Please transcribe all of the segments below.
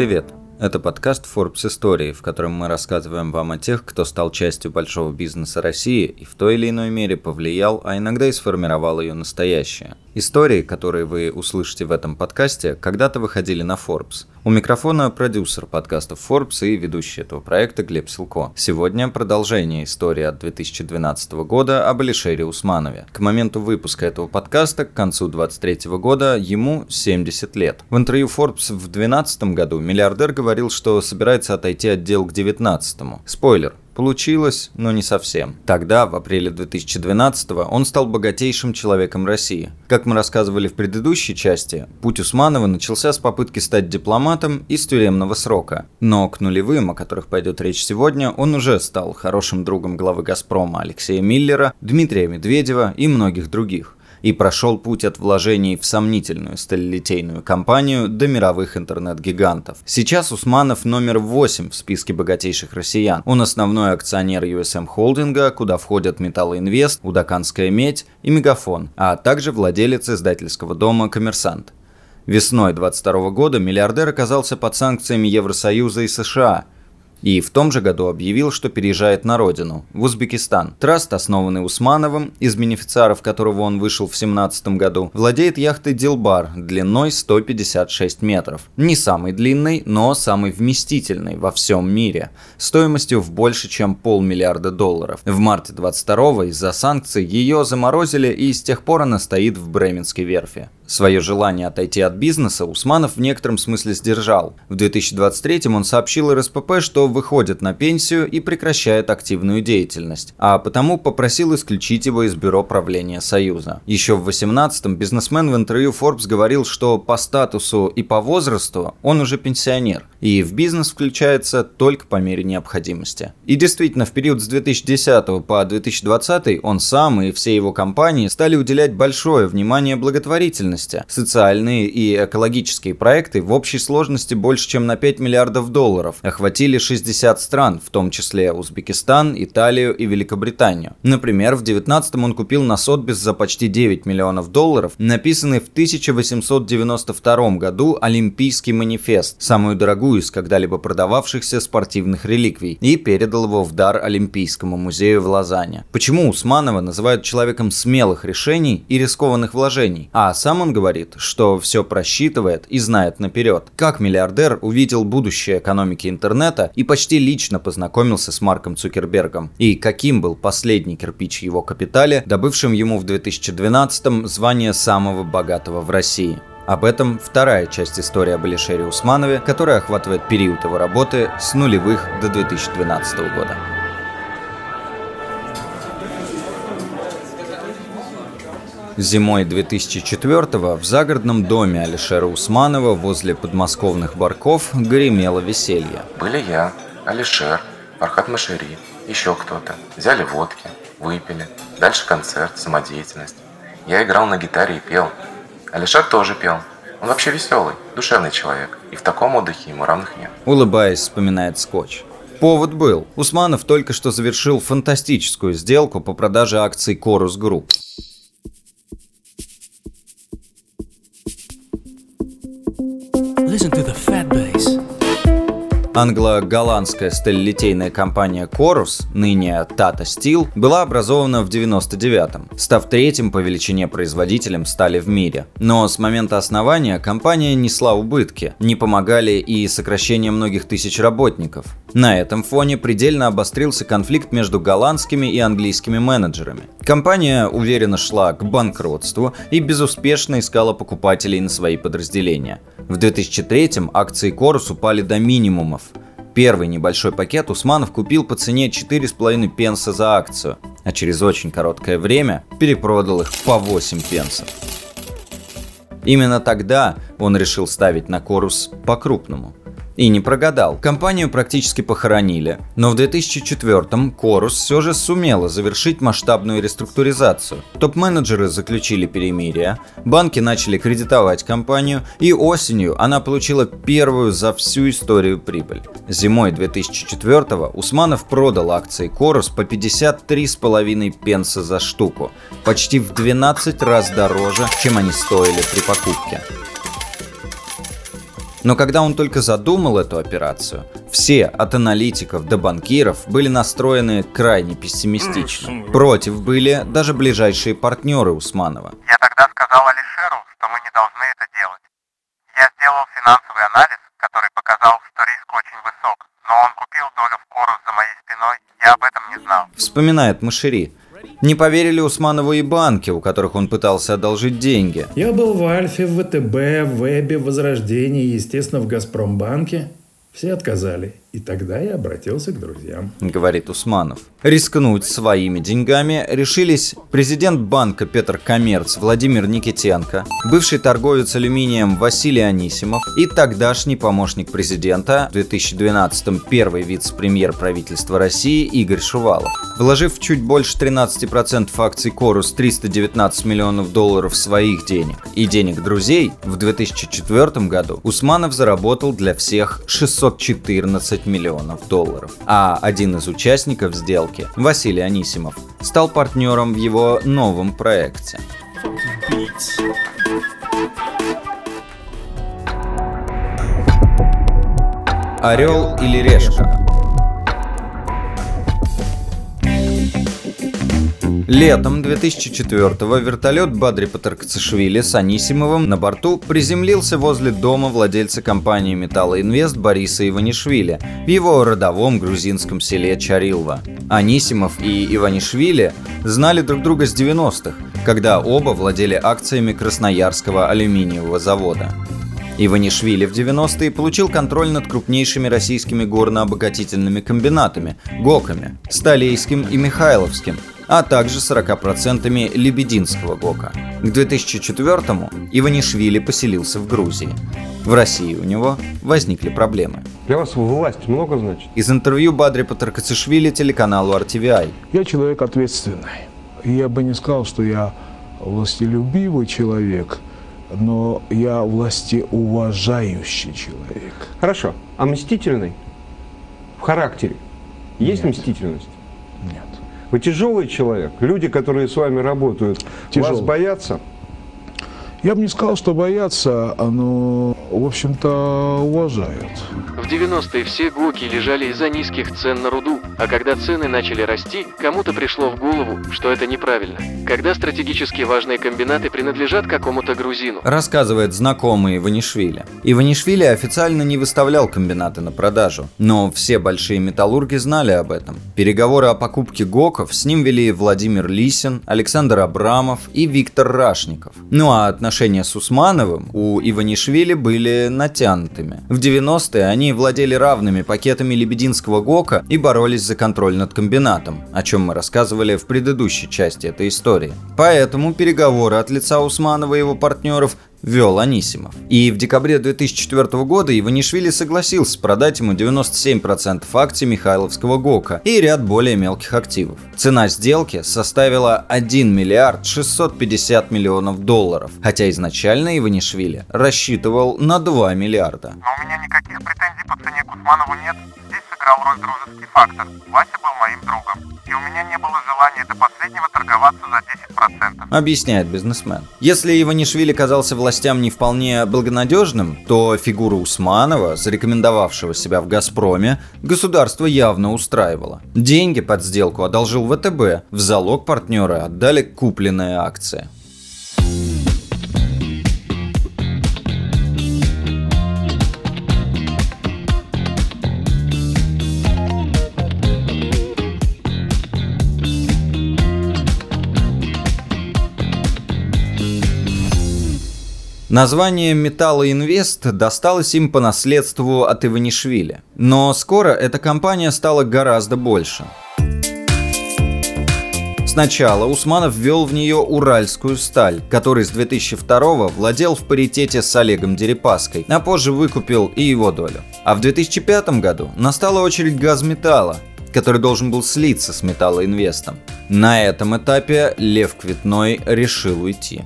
Привет! Это подкаст Forbes Истории, в котором мы рассказываем вам о тех, кто стал частью большого бизнеса России и в той или иной мере повлиял, а иногда и сформировал ее настоящее. Истории, которые вы услышите в этом подкасте, когда-то выходили на Forbes. У микрофона продюсер подкастов Forbes и ведущий этого проекта Глеб Силко. Сегодня продолжение истории от 2012 года об Алишере Усманове. К моменту выпуска этого подкаста, к концу 2023 года, ему 70 лет. В интервью Forbes в 2012 году миллиардер говорил, что собирается отойти от дел к 2019. Спойлер, Получилось, но не совсем. Тогда, в апреле 2012 он стал богатейшим человеком России. Как мы рассказывали в предыдущей части, путь Усманова начался с попытки стать дипломатом из тюремного срока. Но к нулевым, о которых пойдет речь сегодня, он уже стал хорошим другом главы «Газпрома» Алексея Миллера, Дмитрия Медведева и многих других и прошел путь от вложений в сомнительную сталелитейную компанию до мировых интернет-гигантов. Сейчас Усманов номер 8 в списке богатейших россиян. Он основной акционер USM Холдинга, куда входят Металлоинвест, Удаканская медь и Мегафон, а также владелец издательского дома «Коммерсант». Весной 22 года миллиардер оказался под санкциями Евросоюза и США – и в том же году объявил, что переезжает на родину, в Узбекистан. Траст, основанный Усмановым, из бенефициаров которого он вышел в 2017 году, владеет яхтой Дилбар длиной 156 метров. Не самый длинный, но самый вместительный во всем мире, стоимостью в больше, чем полмиллиарда долларов. В марте 22 из-за санкций ее заморозили и с тех пор она стоит в Бременской верфи. Свое желание отойти от бизнеса Усманов в некотором смысле сдержал. В 2023 он сообщил РСПП, что выходит на пенсию и прекращает активную деятельность, а потому попросил исключить его из бюро правления Союза. Еще в 2018-м бизнесмен в интервью Forbes говорил, что по статусу и по возрасту он уже пенсионер, и в бизнес включается только по мере необходимости. И действительно, в период с 2010 по 2020 он сам и все его компании стали уделять большое внимание благотворительности деятельности. Социальные и экологические проекты в общей сложности больше, чем на 5 миллиардов долларов охватили 60 стран, в том числе Узбекистан, Италию и Великобританию. Например, в 19 он купил на Сотбис за почти 9 миллионов долларов написанный в 1892 году Олимпийский манифест, самую дорогую из когда-либо продававшихся спортивных реликвий, и передал его в дар Олимпийскому музею в Лозанне. Почему Усманова называют человеком смелых решений и рискованных вложений, а сам он говорит, что все просчитывает и знает наперед. Как миллиардер увидел будущее экономики интернета и почти лично познакомился с Марком Цукербергом. И каким был последний кирпич его капитале, добывшим ему в 2012-м звание самого богатого в России. Об этом вторая часть истории об Алишере Усманове, которая охватывает период его работы с нулевых до 2012 года. Зимой 2004-го в загородном доме Алишера Усманова возле подмосковных барков гремело веселье. Были я, Алишер, Фархад Мошири, еще кто-то. Взяли водки, выпили. Дальше концерт, самодеятельность. Я играл на гитаре и пел. Алишер тоже пел. Он вообще веселый, душевный человек. И в таком отдыхе ему равных нет. Улыбаясь, вспоминает Скоч. Повод был. Усманов только что завершил фантастическую сделку по продаже акций Corus Group. Англо-голландская сталелитейная компания Corus, ныне Tata Steel, была образована в 99-м, став третьим по величине производителем стали в мире. Но с момента основания компания несла убытки, не помогали и сокращение многих тысяч работников. На этом фоне предельно обострился конфликт между голландскими и английскими менеджерами. Компания уверенно шла к банкротству и безуспешно искала покупателей на свои подразделения. В 2003-м акции Corus упали до минимума Усманов. Первый небольшой пакет Усманов купил по цене 4,5 пенса за акцию, а через очень короткое время перепродал их по 8 пенсов. Именно тогда он решил ставить на Корус по-крупному. И не прогадал. Компанию практически похоронили. Но в 2004-м Корус все же сумела завершить масштабную реструктуризацию. Топ-менеджеры заключили перемирие, банки начали кредитовать компанию, и осенью она получила первую за всю историю прибыль. Зимой 2004-го Усманов продал акции Корус по 53,5 пенса за штуку, почти в 12 раз дороже, чем они стоили при покупке. Но когда он только задумал эту операцию, все, от аналитиков до банкиров, были настроены крайне пессимистично. Против были даже ближайшие партнеры Усманова. Я тогда сказал Алишеру, что мы не должны это делать. Я сделал финансовый анализ, который показал, что риск очень высок, но он купил долю в Корус за моей спиной, я об этом не знал. Вспоминает Машери. Не поверили Усманову и банки, у которых он пытался одолжить деньги. Я был в Альфе, в ВТБ, в Вебе, в Возрождении, естественно, в Газпромбанке. Все отказали. И тогда я обратился к друзьям. Говорит Усманов. Рискнуть своими деньгами решились президент банка Петр Коммерц Владимир Никитенко, бывший торговец алюминием Василий Анисимов и тогдашний помощник президента в 2012-м первый вице-премьер правительства России Игорь Шувалов. Вложив чуть больше 13% акций Корус 319 миллионов долларов своих денег и денег друзей, в 2004 году Усманов заработал для всех 614 20 миллионов долларов. А один из участников сделки, Василий Анисимов, стал партнером в его новом проекте. Орел или решка? Летом 2004-го вертолет Бадри Патаркцишвили с Анисимовым на борту приземлился возле дома владельца компании «Металлоинвест» Бориса Иванишвили в его родовом грузинском селе Чарилва. Анисимов и Иванишвили знали друг друга с 90-х, когда оба владели акциями Красноярского алюминиевого завода. Иванишвили в 90-е получил контроль над крупнейшими российскими горно-обогатительными комбинатами – ГОКами, Столейским и Михайловским – а также 40% Лебединского ГОКа. К 2004-му Иванишвили поселился в Грузии. В России у него возникли проблемы. Для вас власть много значит? Из интервью Бадри Патаркацишвили телеканалу RTVI. Я человек ответственный. Я бы не сказал, что я властелюбивый человек, но я властеуважающий человек. Хорошо. А мстительный? В характере? Есть Нет. мстительность? Вы тяжелый человек. Люди, которые с вами работают, Тяжелый. вас боятся? Я бы не сказал, что боятся, но, в общем-то, уважают. В 90-е все ГОКи лежали из-за низких цен на руду, а когда цены начали расти, кому-то пришло в голову, что это неправильно. Когда стратегически важные комбинаты принадлежат какому-то грузину. Рассказывает знакомый Иванишвили. Иванишвили официально не выставлял комбинаты на продажу, но все большие металлурги знали об этом. Переговоры о покупке ГОКов с ним вели Владимир Лисин, Александр Абрамов и Виктор Рашников. Ну а отношения с Усмановым у Иванишвили были натянутыми. В 90-е они владели равными пакетами Лебединского ГОКа и боролись за контроль над комбинатом, о чем мы рассказывали в предыдущей части этой истории. Поэтому переговоры от лица Усманова и его партнеров вел Анисимов. И в декабре 2004 года Иванишвили согласился продать ему 97% акций Михайловского ГОКа и ряд более мелких активов. Цена сделки составила 1 миллиард 650 миллионов долларов, хотя изначально Иванишвили рассчитывал на 2 миллиарда. Но у меня никаких претензий по цене к Усманову нет. Сыграл роль дружеский фактор. Вася был моим другом. И у меня не было желания до последнего торговаться за 10%. Объясняет бизнесмен. Если Иванишвили казался властям не вполне благонадежным, то фигура Усманова, зарекомендовавшего себя в «Газпроме», государство явно устраивало. Деньги под сделку одолжил ВТБ, в залог партнера отдали купленные акции. Название «Металлоинвест» досталось им по наследству от Иванишвили. Но скоро эта компания стала гораздо больше. Сначала Усманов ввел в нее уральскую сталь, который с 2002 владел в паритете с Олегом Дерипаской, а позже выкупил и его долю. А в 2005 году настала очередь газметалла, который должен был слиться с металлоинвестом. На этом этапе Лев Квитной решил уйти.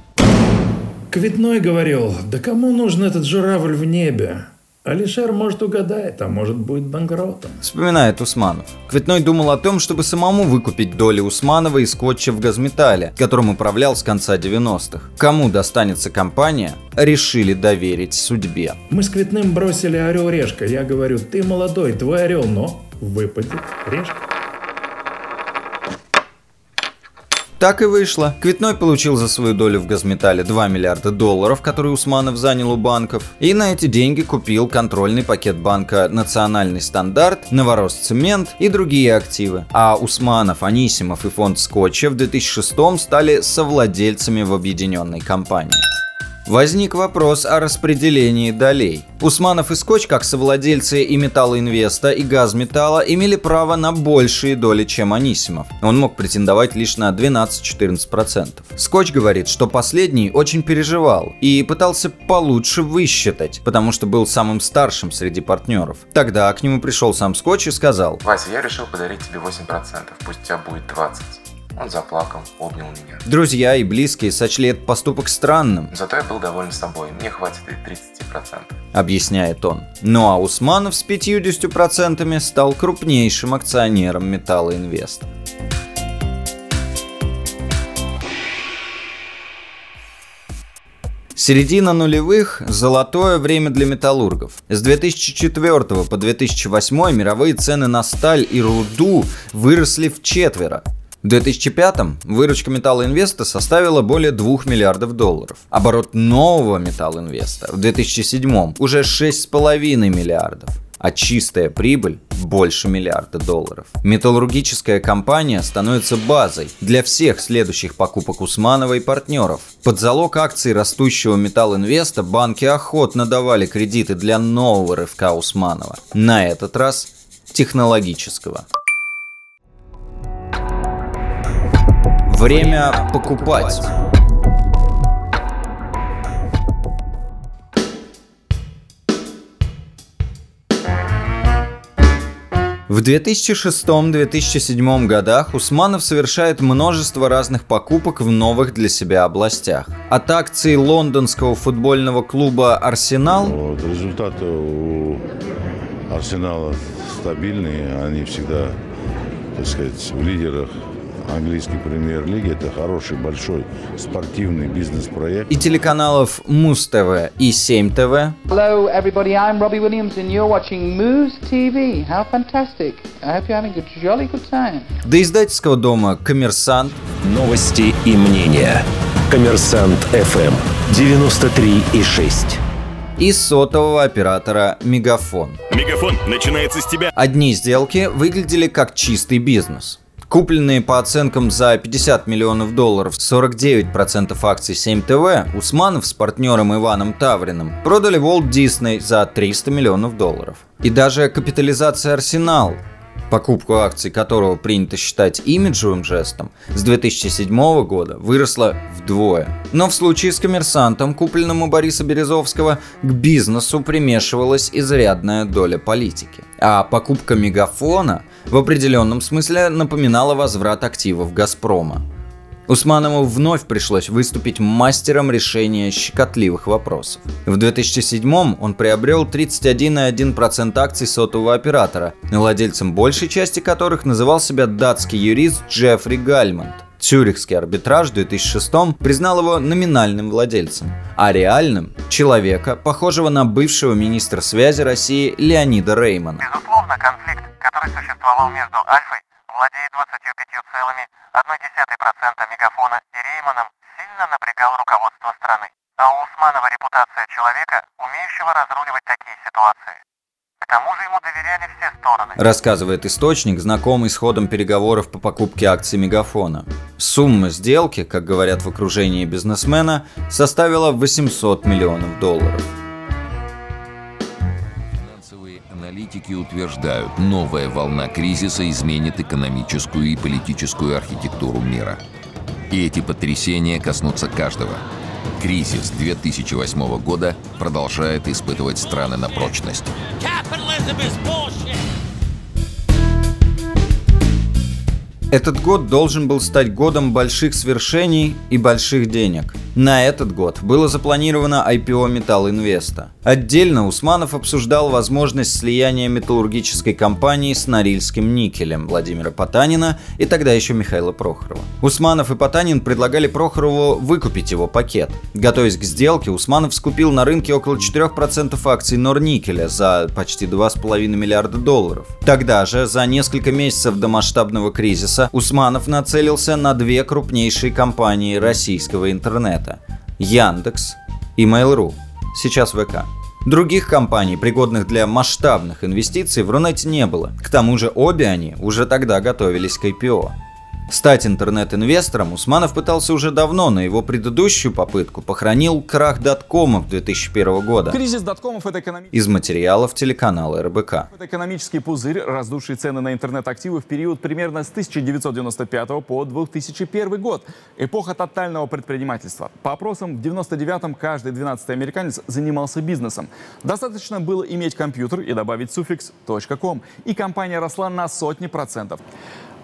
Квитной говорил, да кому нужен этот журавль в небе? Алишер может угадает, а может будет банкротом. Вспоминает Усманов. Кветной думал о том, чтобы самому выкупить доли Усманова и скотча в газметале, которым управлял с конца 90-х. Кому достанется компания, решили доверить судьбе. Мы с Кветным бросили орел-решка. Я говорю, ты молодой, твой орел, но выпадет решка. Так и вышло. Квитной получил за свою долю в Газметале 2 миллиарда долларов, которые Усманов занял у банков, и на эти деньги купил контрольный пакет банка «Национальный стандарт», «Новоросцемент» и другие активы. А Усманов, Анисимов и фонд Скотча в 2006 стали совладельцами в объединенной компании. Возник вопрос о распределении долей. Усманов и Скотч, как совладельцы и Металлоинвеста, и Газметалла, имели право на большие доли, чем Анисимов. Он мог претендовать лишь на 12-14%. Скотч говорит, что последний очень переживал и пытался получше высчитать, потому что был самым старшим среди партнеров. Тогда к нему пришел сам Скотч и сказал, Вася, я решил подарить тебе 8%, пусть у тебя будет 20%. Он заплакал, обнял меня. Друзья и близкие сочли этот поступок странным, Зато я был доволен собой, мне хватит и 30%. объясняет он. Ну а Усманов с 50% стал крупнейшим акционером Металлоинвеста. Середина нулевых – золотое время для металлургов. С 2004 по 2008 мировые цены на сталь и руду выросли в четверо. В 2005 выручка Металлоинвеста составила более 2 миллиардов долларов. Оборот нового Металлоинвеста в 2007 уже 6,5 миллиардов а чистая прибыль больше миллиарда долларов. Металлургическая компания становится базой для всех следующих покупок Усманова и партнеров. Под залог акций растущего Металлинвеста банки охотно давали кредиты для нового рывка Усманова. На этот раз технологического. Время покупать. В 2006-2007 годах Усманов совершает множество разных покупок в новых для себя областях. От акций лондонского футбольного клуба «Арсенал» Вот, результаты у Арсенала стабильные, они всегда, так сказать, в лидерах английской премьер-лиги. Это хороший, большой спортивный бизнес-проект. и телеканалов Муз-ТВ и 7ТВ Hello, everybody. I'm Robbie Williams, and you're watching Moose TV. How fantastic! I hope you're having a jolly good time. до издательского дома «Коммерсант», Новости и мнения. Коммерсант ФМ 93,6. и сотового оператора «Мегафон». Мегафон начинается с тебя. Одни сделки выглядели как чистый бизнес. Купленные по оценкам за 50 миллионов долларов 49% акций 7ТВ, Усманов с партнером Иваном Тавриным продали Walt Disney за 300 миллионов долларов. И даже капитализация Арсенал, покупку акций которого принято считать имиджевым жестом, с 2007 года выросла вдвое. Но в случае с коммерсантом, купленным у Бориса Березовского, к бизнесу примешивалась изрядная доля политики. А покупка мегафона в определенном смысле напоминала возврат активов Газпрома. Усманову вновь пришлось выступить мастером решения щекотливых вопросов. В 2007 он приобрел 31,1% акций сотового оператора, владельцем большей части которых называл себя датский юрист Джеффри Гальмонт. Цюрихский арбитраж в 2006 признал его номинальным владельцем, а реальным – человека, похожего на бывшего министра связи России Леонида Реймана. Безусловно, конфликт, который существовал между Альфой, владея 25,1% мегафона и Рейманом, сильно напрягал руководство страны. А у Усманова репутация человека, умеющего разруливать такие ситуации. К тому же ему доверяли все стороны. Рассказывает источник, знакомый с ходом переговоров по покупке акций Мегафона. Сумма сделки, как говорят в окружении бизнесмена, составила 800 миллионов долларов. Финансовые аналитики утверждают, новая волна кризиса изменит экономическую и политическую архитектуру мира. И эти потрясения коснутся каждого. Кризис 2008 года продолжает испытывать страны на прочность. Этот год должен был стать годом больших свершений и больших денег. На этот год было запланировано IPO Металл Инвеста. Отдельно Усманов обсуждал возможность слияния металлургической компании с Норильским никелем Владимира Потанина и тогда еще Михаила Прохорова. Усманов и Потанин предлагали Прохорову выкупить его пакет. Готовясь к сделке, Усманов скупил на рынке около 4% акций Норникеля за почти 2,5 миллиарда долларов. Тогда же, за несколько месяцев до масштабного кризиса, Усманов нацелился на две крупнейшие компании российского интернета – Яндекс и Mail.ru, сейчас ВК. Других компаний, пригодных для масштабных инвестиций, в Рунете не было. К тому же обе они уже тогда готовились к IPO. Стать интернет-инвестором Усманов пытался уже давно, но его предыдущую попытку похоронил крах доткомов 2001 года. Кризис доткомов – это экономический... Из материалов телеканала РБК. Это экономический пузырь, раздувший цены на интернет-активы в период примерно с 1995 по 2001 год. Эпоха тотального предпринимательства. По опросам, в 99-м каждый 12-й американец занимался бизнесом. Достаточно было иметь компьютер и добавить суффикс .com, и компания росла на сотни процентов.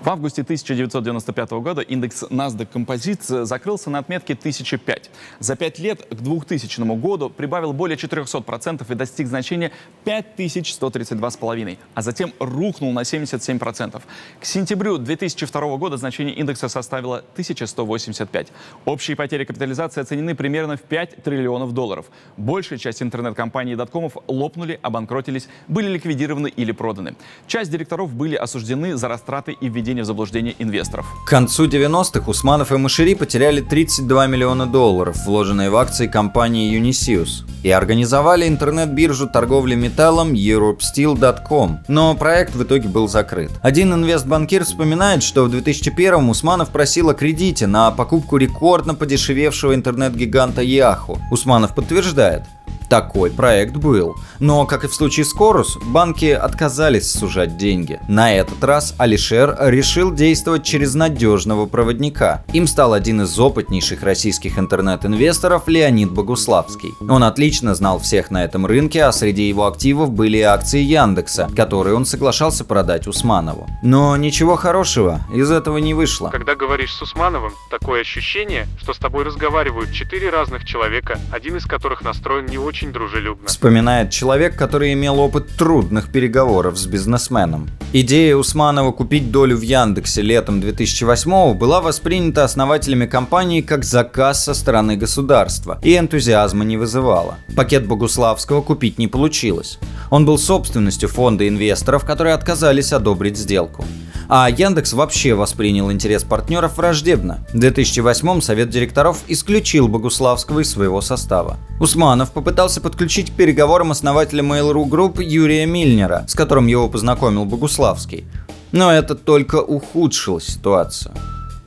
В августе 1995 года индекс NASDAQ Composite закрылся на отметке 1005. За пять лет к 2000 году прибавил более 400% и достиг значения 5132,5, а затем рухнул на 77%. К сентябрю 2002 года значение индекса составило 1185. Общие потери капитализации оценены примерно в 5 триллионов долларов. Большая часть интернет-компаний и доткомов лопнули, обанкротились, были ликвидированы или проданы. Часть директоров были осуждены за растраты и введение введения в заблуждение инвесторов. К концу 90-х Усманов и Машири потеряли 32 миллиона долларов, вложенные в акции компании Unisius, и организовали интернет-биржу торговли металлом EuropeSteel.com, но проект в итоге был закрыт. Один инвестбанкир вспоминает, что в 2001-м Усманов просил о кредите на покупку рекордно подешевевшего интернет-гиганта Yahoo. Усманов подтверждает, такой проект был. Но, как и в случае с Корус, банки отказались сужать деньги. На этот раз Алишер решил действовать через надежного проводника. Им стал один из опытнейших российских интернет-инвесторов Леонид Богуславский. Он отлично знал всех на этом рынке, а среди его активов были акции Яндекса, которые он соглашался продать Усманову. Но ничего хорошего из этого не вышло. Когда говоришь с Усмановым, такое ощущение, что с тобой разговаривают четыре разных человека, один из которых настроен не очень дружелюбно. Вспоминает человек, который имел опыт трудных переговоров с бизнесменом. Идея Усманова купить долю в Яндексе летом 2008 была воспринята основателями компании как заказ со стороны государства и энтузиазма не вызывала. Пакет Богуславского купить не получилось. Он был собственностью фонда инвесторов, которые отказались одобрить сделку. А Яндекс вообще воспринял интерес партнеров враждебно. В 2008 Совет директоров исключил Богуславского из своего состава. Усманов попытался подключить к переговорам основателя Mail.ru Group Юрия Мильнера, с которым его познакомил Богуславский. Но это только ухудшило ситуацию.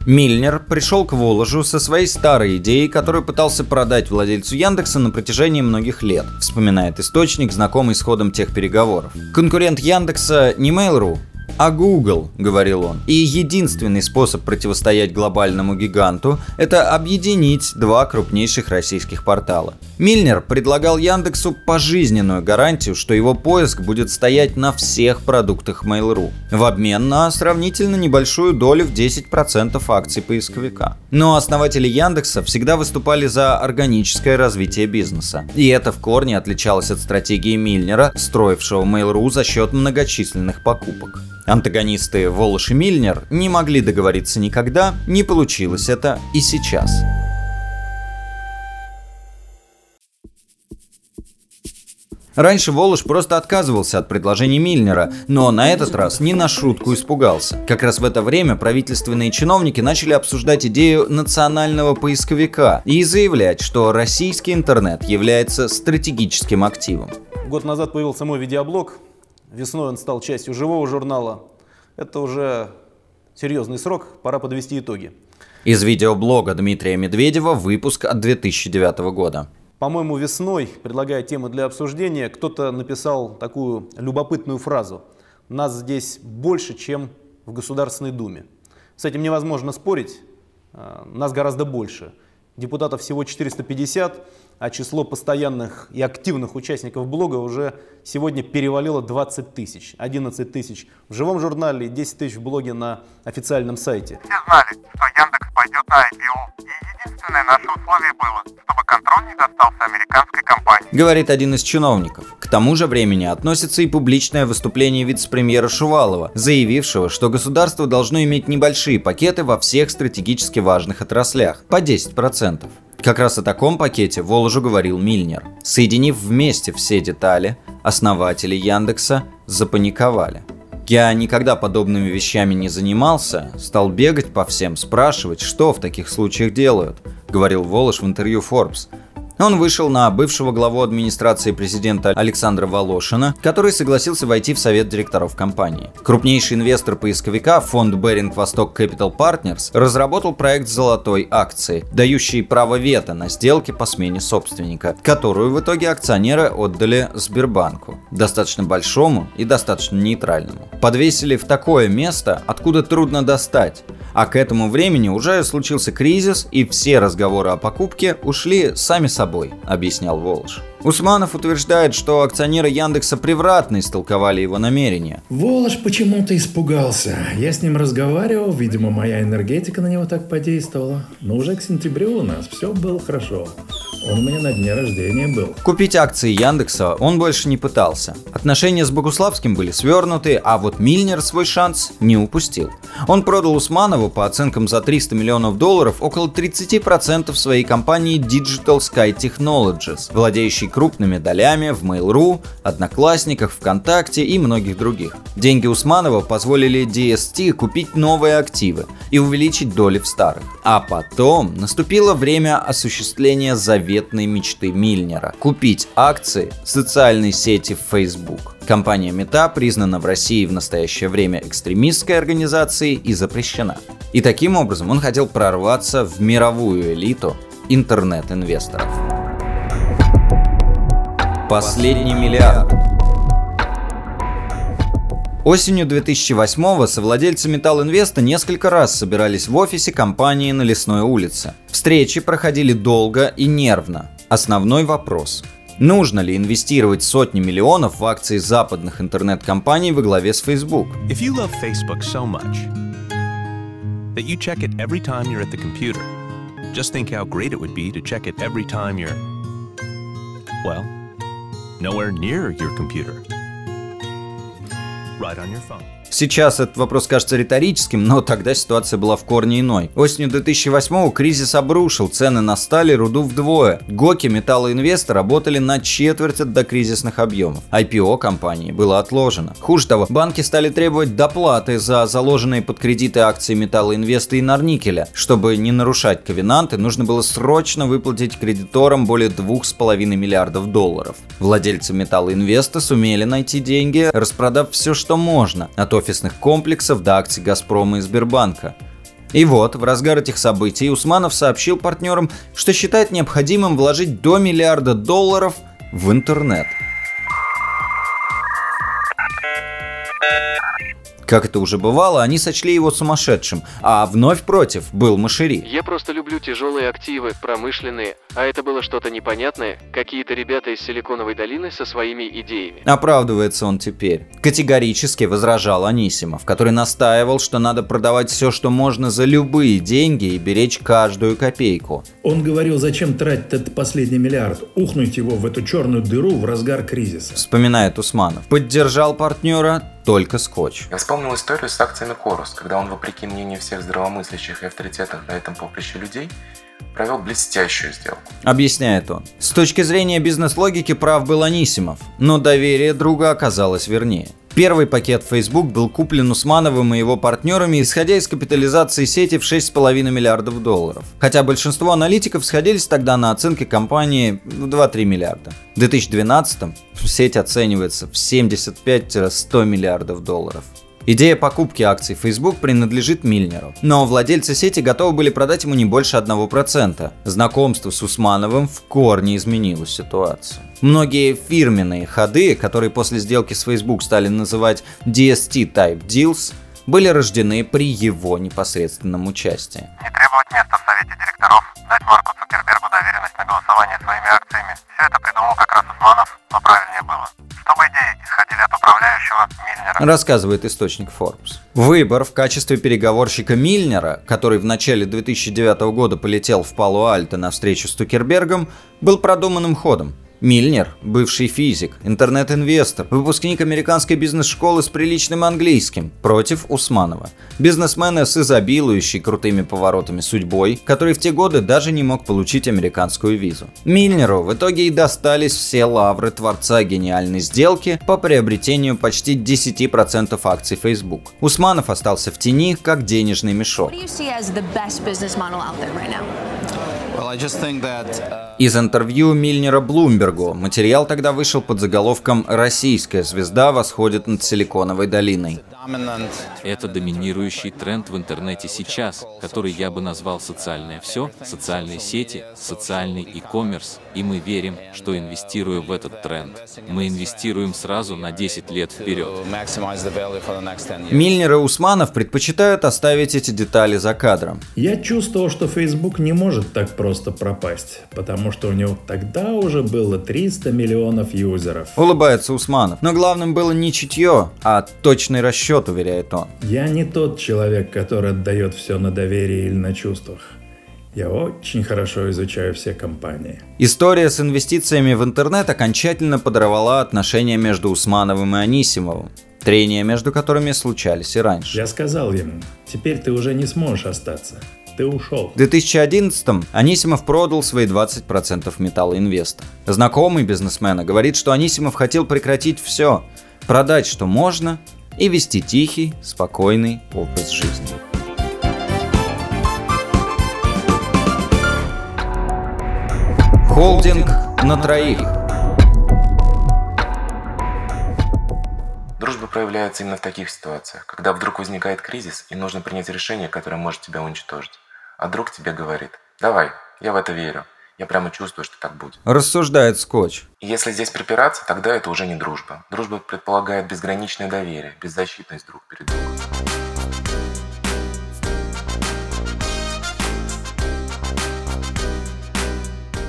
Мильнер пришел к Воложу со своей старой идеей, которую пытался продать владельцу Яндекса на протяжении многих лет, вспоминает источник, знакомый с ходом тех переговоров. Конкурент Яндекса не Mail.ru, а Google, говорил он. И единственный способ противостоять глобальному гиганту – это объединить два крупнейших российских портала. Мильнер предлагал Яндексу пожизненную гарантию, что его поиск будет стоять на всех продуктах Mail.ru, в обмен на сравнительно небольшую долю в 10% акций поисковика. Но основатели Яндекса всегда выступали за органическое развитие бизнеса. И это в корне отличалось от стратегии Мильнера, строившего Mail.ru за счет многочисленных покупок. Антагонисты Волош и Мильнер не могли договориться никогда, не получилось это и сейчас. Раньше Волош просто отказывался от предложений Мильнера, но на этот раз не на шутку испугался. Как раз в это время правительственные чиновники начали обсуждать идею национального поисковика и заявлять, что российский интернет является стратегическим активом. Год назад появился мой видеоблог, Весной он стал частью живого журнала. Это уже серьезный срок, пора подвести итоги. Из видеоблога Дмитрия Медведева выпуск от 2009 года. По-моему, весной, предлагая темы для обсуждения, кто-то написал такую любопытную фразу. Нас здесь больше, чем в Государственной Думе. С этим невозможно спорить. А, нас гораздо больше. Депутатов всего 450, а число постоянных и активных участников блога уже сегодня перевалило 20 тысяч. 11 тысяч в живом журнале и 10 тысяч в блоге на официальном сайте. Все знали, что Яндекс пойдет на IPO. И единственное наше условие было, чтобы контроль не достался американской компании. Говорит один из чиновников. К тому же времени относится и публичное выступление вице-премьера Шувалова, заявившего, что государство должно иметь небольшие пакеты во всех стратегически важных отраслях, по 10%. Как раз о таком пакете Воложу говорил Мильнер. Соединив вместе все детали, основатели Яндекса запаниковали. Я никогда подобными вещами не занимался, стал бегать по всем, спрашивать, что в таких случаях делают, говорил Волош в интервью Forbes. Он вышел на бывшего главу администрации президента Александра Волошина, который согласился войти в совет директоров компании. Крупнейший инвестор поисковика, фонд Беринг Восток Capital Partners, разработал проект золотой акции, дающий право вето на сделки по смене собственника, которую в итоге акционеры отдали Сбербанку, достаточно большому и достаточно нейтральному. Подвесили в такое место, откуда трудно достать, а к этому времени уже случился кризис, и все разговоры о покупке ушли сами собой, объяснял Волш. Усманов утверждает, что акционеры Яндекса превратно истолковали его намерения. Волош почему-то испугался. Я с ним разговаривал, видимо, моя энергетика на него так подействовала. Но уже к сентябрю у нас все было хорошо. Он у меня на дне рождения был. Купить акции Яндекса он больше не пытался. Отношения с Богуславским были свернуты, а вот Мильнер свой шанс не упустил. Он продал Усманову по оценкам за 300 миллионов долларов около 30% своей компании Digital Sky Technologies, владеющей крупными долями в Mail.ru, Одноклассниках, ВКонтакте и многих других. Деньги Усманова позволили DST купить новые активы и увеличить доли в старых. А потом наступило время осуществления заветной мечты Мильнера – купить акции социальной сети Facebook. Компания Мета признана в России в настоящее время экстремистской организацией и запрещена. И таким образом он хотел прорваться в мировую элиту интернет-инвесторов. Последний миллиард. Осенью 2008-го совладельцы Металл Инвеста несколько раз собирались в офисе компании на Лесной улице. Встречи проходили долго и нервно. Основной вопрос – Нужно ли инвестировать сотни миллионов в акции западных интернет-компаний во главе с Facebook? If you love Facebook so much that you check it every time you're at the computer, just think how great it would be to check it every time you're, well, nowhere near your computer. Right on your phone. Сейчас этот вопрос кажется риторическим, но тогда ситуация была в корне иной. Осенью 2008-го кризис обрушил цены на сталь и руду вдвое. Гоки Металлоинвеста работали на четверть от докризисных объемов. IPO компании было отложено. Хуже того, банки стали требовать доплаты за заложенные под кредиты акции Металлоинвеста и Норникеля. Чтобы не нарушать ковенанты, нужно было срочно выплатить кредиторам более 2,5 миллиардов долларов. Владельцы Металлоинвеста сумели найти деньги, распродав все, что можно, а то офисных комплексов до акций «Газпрома» и Сбербанка. И вот, в разгар этих событий Усманов сообщил партнерам, что считает необходимым вложить до миллиарда долларов в интернет. Как это уже бывало, они сочли его сумасшедшим, а вновь против был Машери. Я просто люблю тяжелые активы, промышленные, а это было что-то непонятное, какие-то ребята из Силиконовой долины со своими идеями. Оправдывается он теперь. Категорически возражал Анисимов, который настаивал, что надо продавать все, что можно за любые деньги и беречь каждую копейку. Он говорил, зачем тратить этот последний миллиард, ухнуть его в эту черную дыру в разгар кризиса. Вспоминает Усманов. Поддержал партнера только скотч. Я вспомнил историю с акциями Корус, когда он, вопреки мнению всех здравомыслящих и авторитетных на этом поприще людей, провел блестящую сделку. Объясняет он. С точки зрения бизнес-логики прав был Анисимов, но доверие друга оказалось вернее. Первый пакет Facebook был куплен Усмановым и его партнерами, исходя из капитализации сети в 6,5 миллиардов долларов. Хотя большинство аналитиков сходились тогда на оценке компании в 2-3 миллиарда. В 2012 сеть оценивается в 75-100 миллиардов долларов. Идея покупки акций Facebook принадлежит Мильнеру, но владельцы сети готовы были продать ему не больше 1%. Знакомство с Усмановым в корне изменило ситуацию. Многие фирменные ходы, которые после сделки с Facebook стали называть DST Type Deals, были рождены при его непосредственном участии. Не требовать места в совете директоров, дать Марку Цукербергу доверенность на голосование своими акциями. Все это придумал как раз Усманов, но правильнее было. Чтобы идеи исходили от управляющего Мильнера. Рассказывает источник Forbes. Выбор в качестве переговорщика Мильнера, который в начале 2009 года полетел в Пало-Альто на встречу с Тукербергом, был продуманным ходом. Мильнер, бывший физик, интернет-инвестор, выпускник американской бизнес-школы с приличным английским, против Усманова. Бизнесмена с изобилующей крутыми поворотами судьбой, который в те годы даже не мог получить американскую визу. Мильнеру в итоге и достались все лавры творца гениальной сделки по приобретению почти 10% акций Facebook. Усманов остался в тени, как денежный мешок. Из интервью Мильнера Блумбергу материал тогда вышел под заголовком «Российская звезда восходит над Силиконовой долиной». Это доминирующий тренд в интернете сейчас, который я бы назвал социальное все, социальные сети, социальный e-commerce, и мы верим, что инвестируя в этот тренд, мы инвестируем сразу на 10 лет вперед. Мильнер и Усманов предпочитают оставить эти детали за кадром. Я чувствовал, что Facebook не может так просто пропасть, потому что у него тогда уже было 300 миллионов юзеров. Улыбается Усманов. Но главным было не чутье, а точный расчет, уверяет он. Я не тот человек, который отдает все на доверие или на чувствах. Я очень хорошо изучаю все компании. История с инвестициями в интернет окончательно подорвала отношения между Усмановым и Анисимовым трения между которыми случались и раньше. Я сказал ему, теперь ты уже не сможешь остаться. Ты ушел. В 2011-м Анисимов продал свои 20% металла инвеста. Знакомый бизнесмена говорит, что Анисимов хотел прекратить все, продать что можно и вести тихий, спокойный образ жизни. Холдинг на троих. Дружба проявляется именно в таких ситуациях, когда вдруг возникает кризис и нужно принять решение, которое может тебя уничтожить. А друг тебе говорит, давай, я в это верю. Я прямо чувствую, что так будет. Рассуждает Скотч. И если здесь припираться, тогда это уже не дружба. Дружба предполагает безграничное доверие, беззащитность друг перед другом.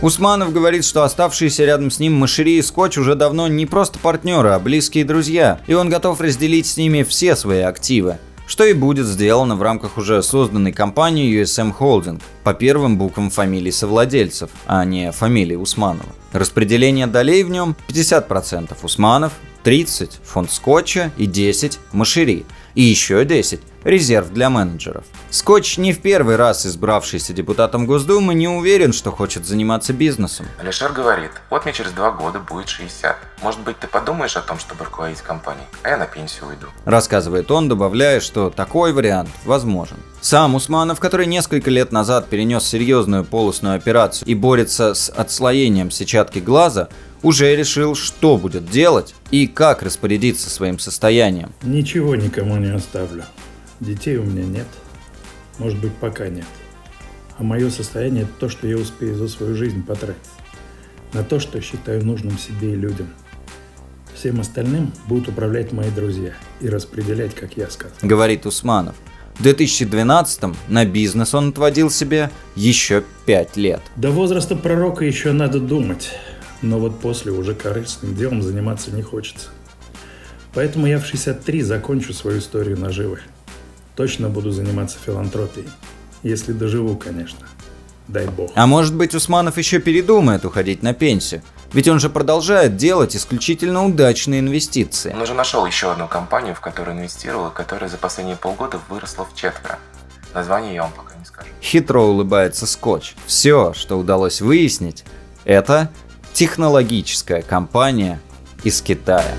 Усманов говорит, что оставшиеся рядом с ним Машери и Скотч уже давно не просто партнеры, а близкие друзья, и он готов разделить с ними все свои активы что и будет сделано в рамках уже созданной компании USM Holding по первым буквам фамилий совладельцев, а не фамилии Усманова. Распределение долей в нем 50% Усманов, 30 фонд Скотча и 10 Машери, и еще 10 резерв для менеджеров. Скотч, не в первый раз избравшийся депутатом Госдумы, не уверен, что хочет заниматься бизнесом. Алишер говорит, вот мне через два года будет 60. Может быть, ты подумаешь о том, чтобы руководить компанией, а я на пенсию уйду. Рассказывает он, добавляя, что такой вариант возможен. Сам Усманов, который несколько лет назад перенес серьезную полостную операцию и борется с отслоением сетчатки глаза, уже решил, что будет делать и как распорядиться своим состоянием. Ничего никому не оставлю. Детей у меня нет. Может быть, пока нет. А мое состояние – это то, что я успею за свою жизнь потратить. На то, что считаю нужным себе и людям. Всем остальным будут управлять мои друзья и распределять, как я сказал. Говорит Усманов. В 2012-м на бизнес он отводил себе еще пять лет. До возраста пророка еще надо думать. Но вот после уже корыстным делом заниматься не хочется. Поэтому я в 63 закончу свою историю наживы точно буду заниматься филантропией. Если доживу, конечно. Дай бог. А может быть, Усманов еще передумает уходить на пенсию? Ведь он же продолжает делать исключительно удачные инвестиции. Он уже нашел еще одну компанию, в которую инвестировал, и которая за последние полгода выросла в четверо. Название я вам пока не скажу. Хитро улыбается Скотч. Все, что удалось выяснить, это технологическая компания из Китая.